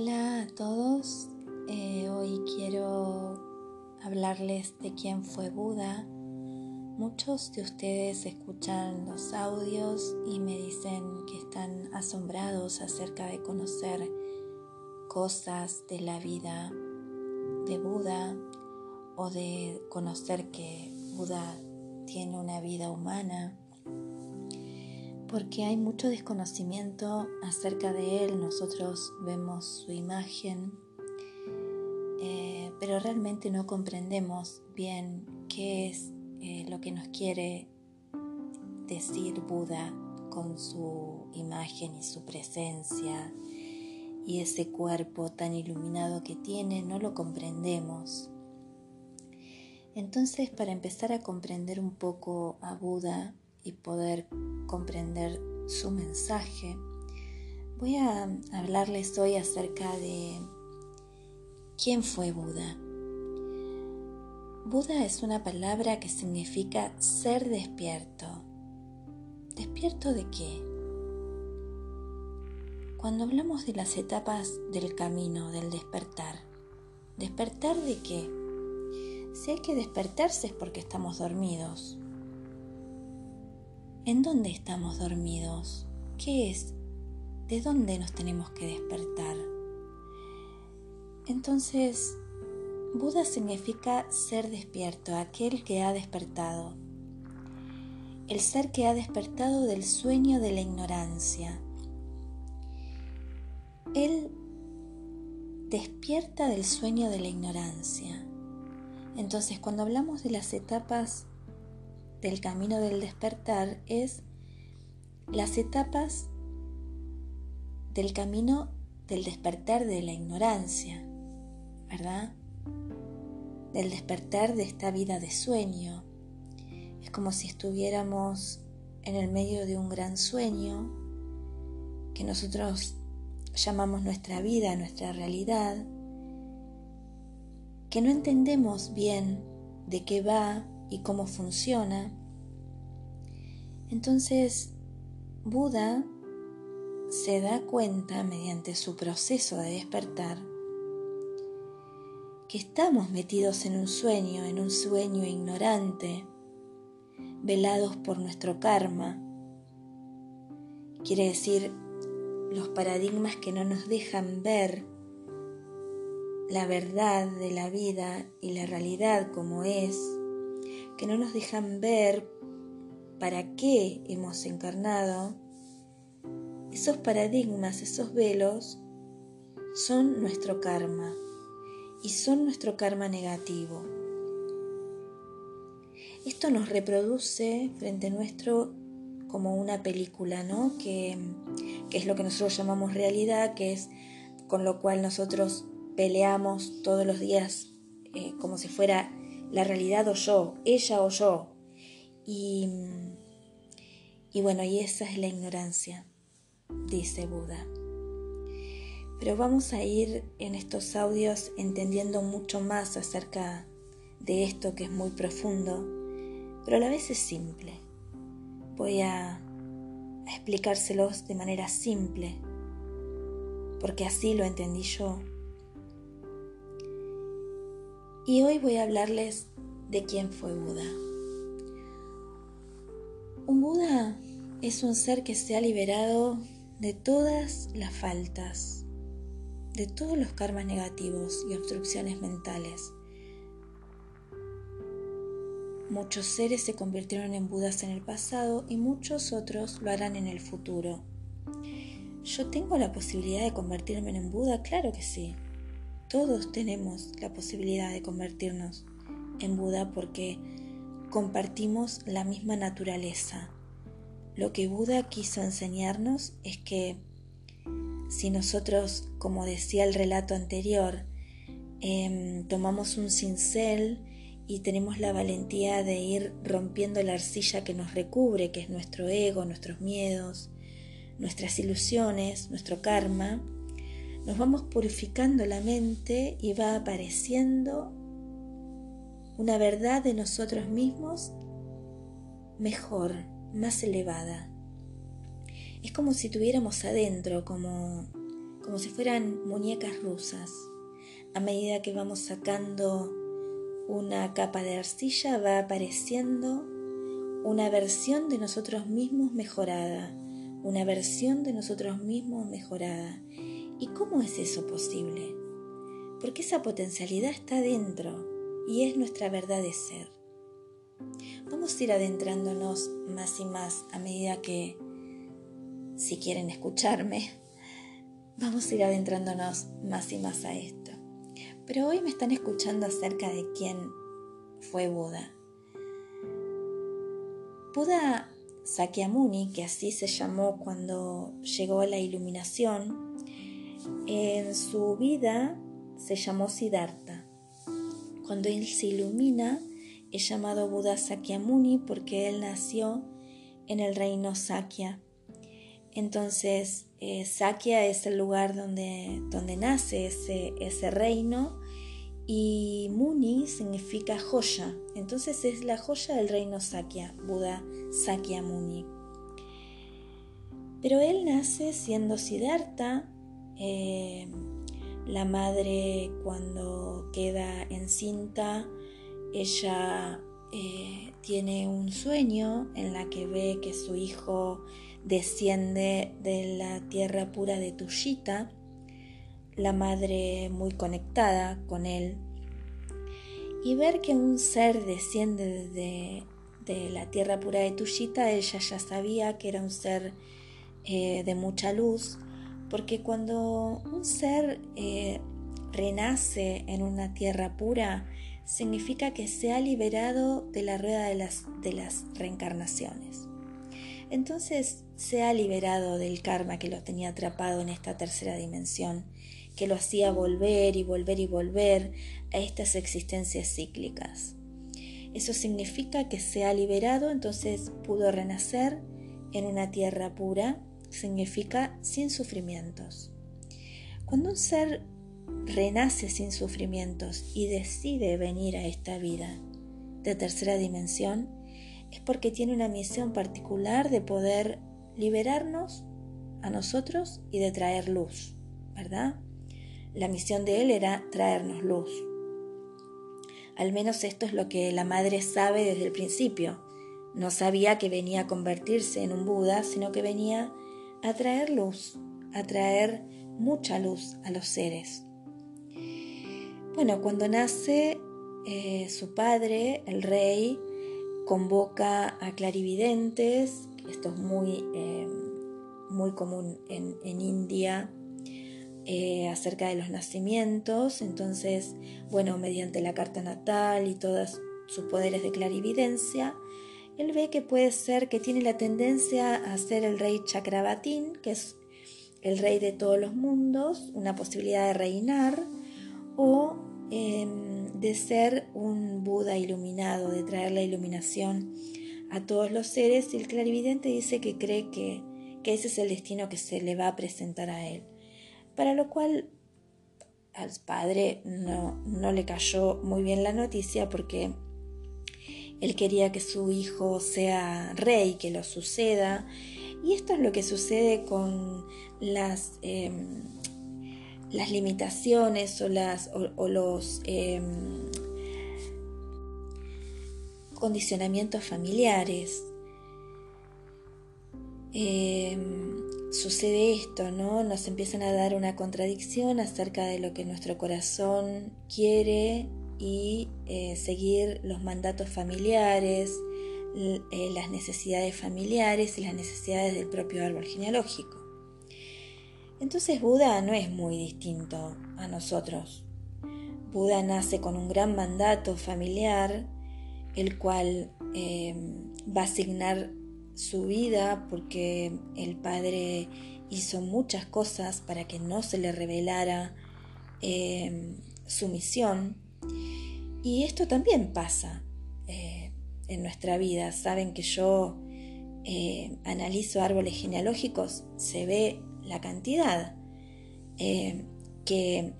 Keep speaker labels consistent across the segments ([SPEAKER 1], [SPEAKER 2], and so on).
[SPEAKER 1] Hola a todos, eh, hoy quiero hablarles de quién fue Buda. Muchos de ustedes escuchan los audios y me dicen que están asombrados acerca de conocer cosas de la vida de Buda o de conocer que Buda tiene una vida humana porque hay mucho desconocimiento acerca de él. Nosotros vemos su imagen, eh, pero realmente no comprendemos bien qué es eh, lo que nos quiere decir Buda con su imagen y su presencia y ese cuerpo tan iluminado que tiene, no lo comprendemos. Entonces, para empezar a comprender un poco a Buda y poder comprender su mensaje, voy a hablarles hoy acerca de quién fue Buda. Buda es una palabra que significa ser despierto. ¿Despierto de qué? Cuando hablamos de las etapas del camino, del despertar, ¿despertar de qué? Si hay que despertarse es porque estamos dormidos. ¿En dónde estamos dormidos? ¿Qué es? ¿De dónde nos tenemos que despertar? Entonces, Buda significa ser despierto, aquel que ha despertado. El ser que ha despertado del sueño de la ignorancia. Él despierta del sueño de la ignorancia. Entonces, cuando hablamos de las etapas del camino del despertar es las etapas del camino del despertar de la ignorancia, ¿verdad? Del despertar de esta vida de sueño. Es como si estuviéramos en el medio de un gran sueño que nosotros llamamos nuestra vida, nuestra realidad, que no entendemos bien de qué va y cómo funciona. Entonces, Buda se da cuenta mediante su proceso de despertar que estamos metidos en un sueño, en un sueño ignorante, velados por nuestro karma. Quiere decir, los paradigmas que no nos dejan ver la verdad de la vida y la realidad como es que no nos dejan ver para qué hemos encarnado, esos paradigmas, esos velos, son nuestro karma y son nuestro karma negativo. Esto nos reproduce frente a nuestro como una película, ¿no? Que, es lo que nosotros llamamos realidad, que es con lo cual nosotros peleamos todos los días eh, como si fuera la realidad o yo, ella o yo. Y, y bueno, y esa es la ignorancia, dice Buda. Pero vamos a ir en estos audios entendiendo mucho más acerca de esto que es muy profundo, pero a la vez es simple. Voy a explicárselos de manera simple, porque así lo entendí yo y hoy voy a hablarles de quién fue Buda. Un Buda es un ser que se ha liberado de todas las faltas, de todos los karmas negativos y obstrucciones mentales. Muchos seres se convirtieron en Budas en el pasado y muchos otros lo harán en el futuro. ¿Yo tengo la posibilidad de convertirme en Buda? Claro que sí. Todos tenemos la posibilidad de convertirnos en Buda porque compartimos la misma naturaleza. Lo que Buda quiso enseñarnos es que si nosotros, como decía el relato anterior, em, tomamos un cincel y tenemos la valentía de ir rompiendo la arcilla que nos recubre, que es nuestro ego, nuestros miedos, nuestras ilusiones, nuestro karma, nos vamos purificando la mente y va apareciendo una verdad de nosotros mismos mejor, más elevada. Es como si tuviéramos adentro, como, como si fueran muñecas rusas. A medida que vamos sacando una capa de arcilla va apareciendo una versión de nosotros mismos mejorada, una versión de nosotros mismos mejorada. ¿Y cómo es eso posible? Porque esa potencialidad está dentro y es nuestra verdad de ser. Vamos a ir adentrándonos más y más a medida que, si quieren escucharme, vamos a ir adentrándonos más y más a esto. Pero hoy me están escuchando acerca de quién fue Buda. Buda Sakyamuni, que así se llamó cuando llegó a la iluminación, en su vida se llamó Siddhartha. Cuando él se ilumina, es llamado Buda Sakyamuni porque él nació en el reino Sakya. Entonces, eh, Sakya es el lugar donde, donde nace ese, ese reino y Muni significa joya. Entonces es la joya del reino Sakya, Buda Sakyamuni. Pero él nace siendo Siddhartha. Eh, la madre cuando queda encinta ella eh, tiene un sueño en la que ve que su hijo desciende de la tierra pura de Tushita, la madre muy conectada con él, y ver que un ser desciende de, la tierra pura de Tushita, ella ya sabía que era un ser eh, de mucha luz, porque cuando un ser eh, renace en una tierra pura, significa que se ha liberado de la rueda de las, de las reencarnaciones. Entonces se ha liberado del karma que lo tenía atrapado en esta tercera dimensión, que lo hacía volver y volver y volver a estas existencias cíclicas. Eso significa que se ha liberado, entonces pudo renacer en una tierra pura, significa sin sufrimientos. Cuando un ser renace sin sufrimientos y decide venir a esta vida de tercera dimensión, es porque tiene una misión particular de poder liberarnos a nosotros y de traer luz, ¿verdad? La misión de él era traernos luz. Al menos esto es lo que la madre sabe desde el principio. No sabía que venía a convertirse en un Buda, sino que venía a traer luz, a traer mucha luz a los seres. Bueno, cuando nace eh, su padre, el rey, convoca a clarividentes, esto es muy, eh, muy común en, India, eh, acerca de los nacimientos, entonces, bueno, mediante la carta natal y todos sus poderes de clarividencia, él ve que puede ser que tiene la tendencia a ser el rey Chakravatin, que es el rey de todos los mundos, una posibilidad de reinar, o Em, de ser un Buda iluminado, de traer la iluminación a todos los seres, y el clarividente dice que cree que, ese es el destino que se le va a presentar a él. Para lo cual al padre no le cayó muy bien la noticia porque él quería que su hijo sea rey, que lo suceda. Y esto es lo que sucede con las em, las limitaciones o, las, o, los em, condicionamientos familiares. Em, sucede esto, ¿no? Nos empiezan a dar una contradicción acerca de lo que nuestro corazón quiere y eh, seguir los mandatos familiares, eh, las necesidades familiares y las necesidades del propio árbol genealógico. Entonces Buda no es muy distinto a nosotros. Buda nace con un gran mandato familiar, el cual eh, va a asignar su vida porque el padre hizo muchas cosas para que no se le revelara su misión. Y esto también pasa eh, en nuestra vida. Saben que yo analizo árboles genealógicos, se ve la cantidad, eh, que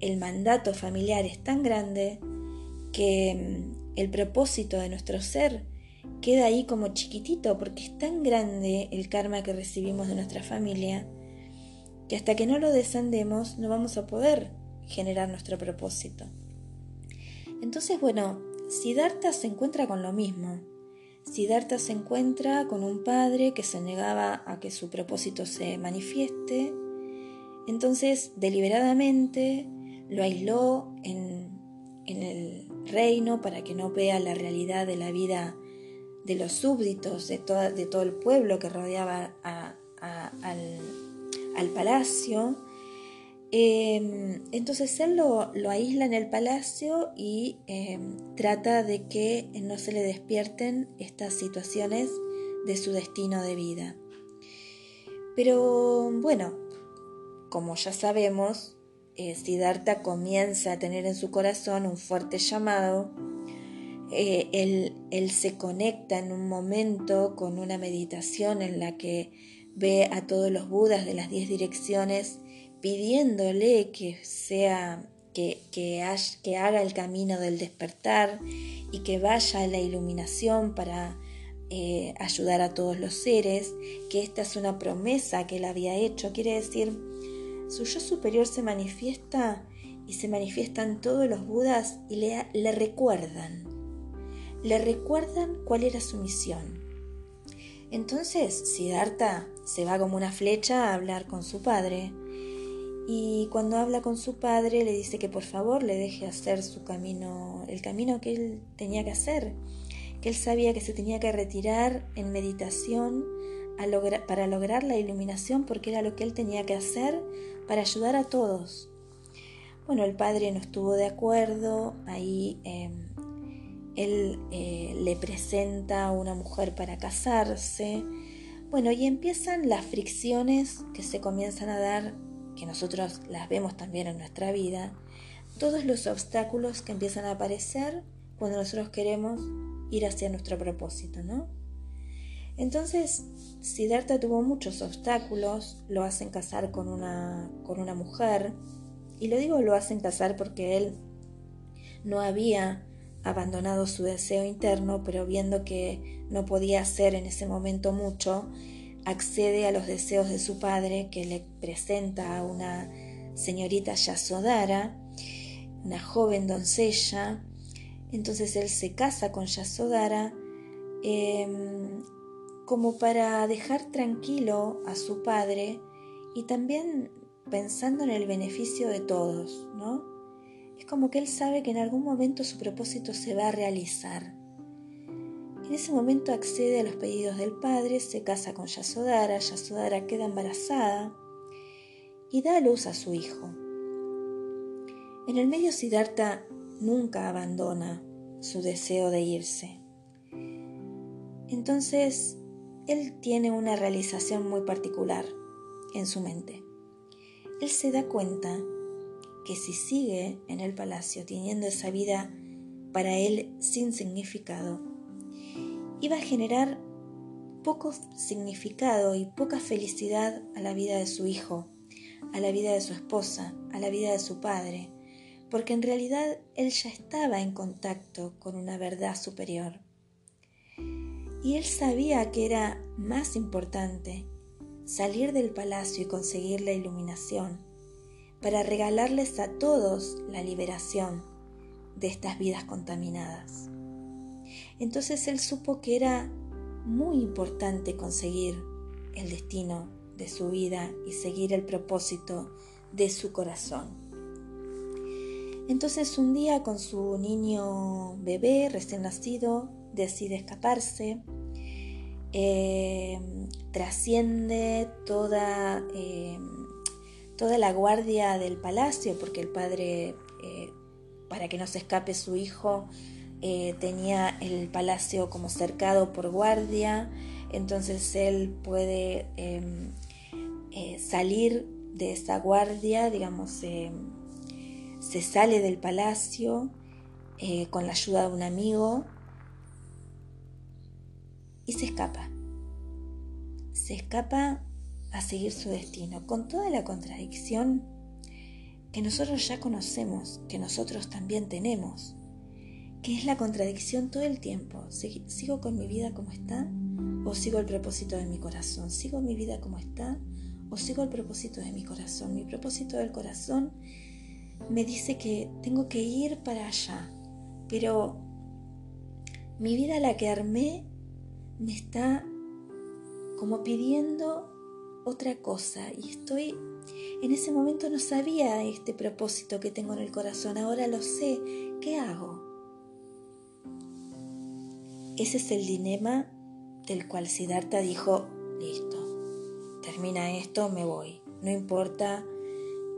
[SPEAKER 1] el mandato familiar es tan grande que mm, el propósito de nuestro ser queda ahí como chiquitito porque es tan grande el karma que recibimos de nuestra familia que hasta que no lo descendemos no vamos a poder generar nuestro propósito. Entonces, bueno, Siddhartha se encuentra con lo mismo. Siddhartha se encuentra con un padre que se negaba a que su propósito se manifieste. Entonces, deliberadamente lo aisló en, el reino para que no vea la realidad de la vida de los súbditos, de, de todo el pueblo que rodeaba al, al palacio. Em, entonces él lo, aísla en el palacio y em, trata de que no se le despierten estas situaciones de su destino de vida. Pero bueno, como ya sabemos, eh, Siddhartha comienza a tener en su corazón un fuerte llamado. Eh, él, él se conecta en un momento con una meditación en la que ve a todos los budas de las diez direcciones pidiéndole que sea que, que, haga el camino del despertar y que vaya a la iluminación para eh, ayudar a todos los seres, que esta es una promesa que él había hecho. Quiere decir, su yo superior se manifiesta y se manifiestan todos los Budas y le, le recuerdan, le recuerdan cuál era su misión. Entonces, Siddhartha se va como una flecha a hablar con su padre y cuando habla con su padre le dice que por favor le deje hacer su camino, el camino que él tenía que hacer, que él sabía que se tenía que retirar en meditación para lograr la iluminación porque era lo que él tenía que hacer para ayudar a todos. Bueno, el padre no estuvo de acuerdo, ahí em, él eh, le presenta a una mujer para casarse, bueno, y empiezan las fricciones que se comienzan a dar que nosotros las vemos también en nuestra vida, todos los obstáculos que empiezan a aparecer cuando nosotros queremos ir hacia nuestro propósito, ¿no? Entonces, Siddhartha tuvo muchos obstáculos, lo hacen casar con una, con una mujer, y lo digo lo hacen casar porque él no había abandonado su deseo interno, pero viendo que no podía hacer en ese momento mucho, accede a los deseos de su padre que le presenta a una señorita Yasodara, una joven doncella. Entonces él se casa con Yasodara em, como para dejar tranquilo a su padre y también pensando en el beneficio de todos, ¿no? Es como que él sabe que en algún momento su propósito se va a realizar en ese momento accede a los pedidos del padre, se casa con Yasodhara, Yasodhara queda embarazada y da a luz a su hijo. En el medio Siddhartha nunca abandona su deseo de irse. Entonces, él tiene una realización muy particular en su mente. Él se da cuenta que si sigue en el palacio teniendo esa vida para él sin significado, iba a generar poco significado y poca felicidad a la vida de su hijo, a la vida de su esposa, a la vida de su padre, porque en realidad él ya estaba en contacto con una verdad superior. Y él sabía que era más importante salir del palacio y conseguir la iluminación para regalarles a todos la liberación de estas vidas contaminadas. Entonces él supo que era muy importante conseguir el destino de su vida y seguir el propósito de su corazón. Entonces un día con su niño bebé recién nacido decide escaparse, eh, trasciende toda, eh, toda la guardia del palacio porque el padre, eh, para que no se escape su hijo, eh, tenía el palacio como cercado por guardia, entonces él puede em, eh, salir de esa guardia, digamos, se sale del palacio eh, con la ayuda de un amigo y se escapa. Se escapa a seguir su destino, con toda la contradicción que nosotros ya conocemos, que nosotros también tenemos que es la contradicción todo el tiempo. ¿Sigo con mi vida como está o sigo el propósito de mi corazón? ¿Sigo mi vida como está o sigo el propósito de mi corazón. Mi propósito del corazón me dice que tengo que ir para allá, pero mi vida la que armé me está como pidiendo otra cosa y estoy en ese momento no sabía este propósito que tengo en el corazón, ahora lo sé, ¿qué hago? Ese es el dilema del cual Siddhartha dijo, listo, termina esto, me voy. No importa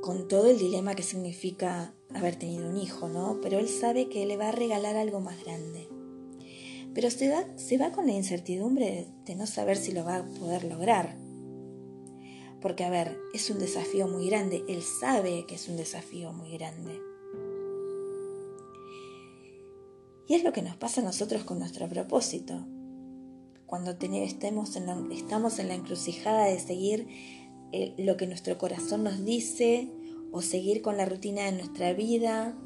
[SPEAKER 1] con todo el dilema que significa haber tenido un hijo, ¿no? Pero él sabe que le va a regalar algo más grande. Pero se va, se va con la incertidumbre de no saber si lo va a poder lograr. Porque, a ver, es un desafío muy grande. Él sabe que es un desafío muy grande. Y es lo que nos pasa a nosotros con nuestro propósito. Cuando estemos, en la, estamos en la encrucijada de seguir eh, lo que nuestro corazón nos dice o seguir con la rutina de nuestra vida,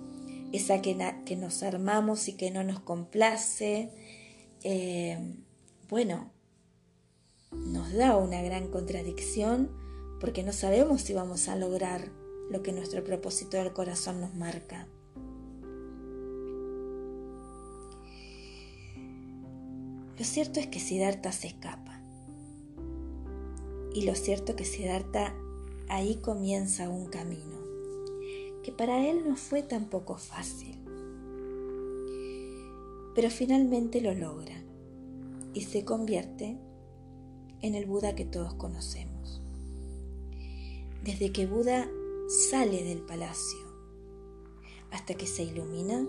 [SPEAKER 1] esa que, que nos armamos y que no nos complace, eh, bueno, nos da una gran contradicción porque no sabemos si vamos a lograr lo que nuestro propósito del corazón nos marca. Lo cierto es que Siddhartha se escapa. Y lo cierto es que Siddhartha ahí comienza un camino, que para él no fue tampoco fácil. Pero finalmente lo logra y se convierte en el Buda que todos conocemos. Desde que Buda sale del palacio hasta que se ilumina,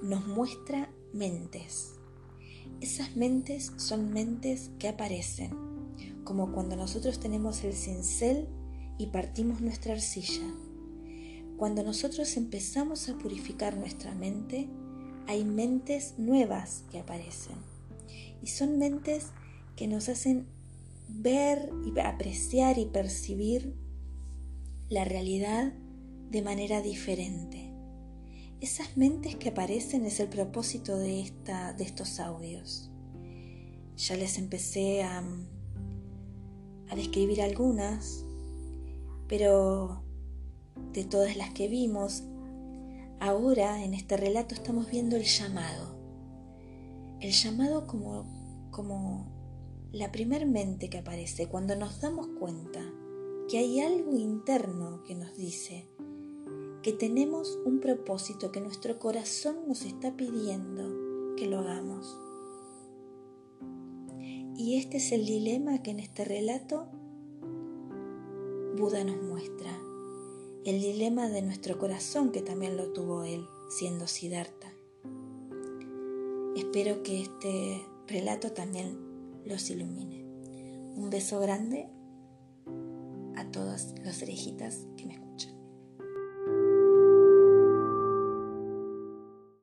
[SPEAKER 1] nos muestra mentes esas mentes son mentes que aparecen, como cuando nosotros tenemos el cincel y partimos nuestra arcilla. Cuando nosotros empezamos a purificar nuestra mente, hay mentes nuevas que aparecen. Y son mentes que nos hacen ver y apreciar y percibir la realidad de manera diferente. Esas mentes que aparecen es el propósito de, esta, de estos audios. Ya les empecé a, a describir algunas, pero de todas las que vimos, ahora en este relato estamos viendo el llamado. El llamado como, como la primer mente que aparece cuando nos damos cuenta que hay algo interno que nos dice, que tenemos un propósito que nuestro corazón nos está pidiendo que lo hagamos. Y este es el dilema que en este relato Buda nos muestra. El dilema de nuestro corazón que también lo tuvo él siendo Siddhartha. Espero que este relato también los ilumine. Un beso grande a todas las orejitas que me escuchan.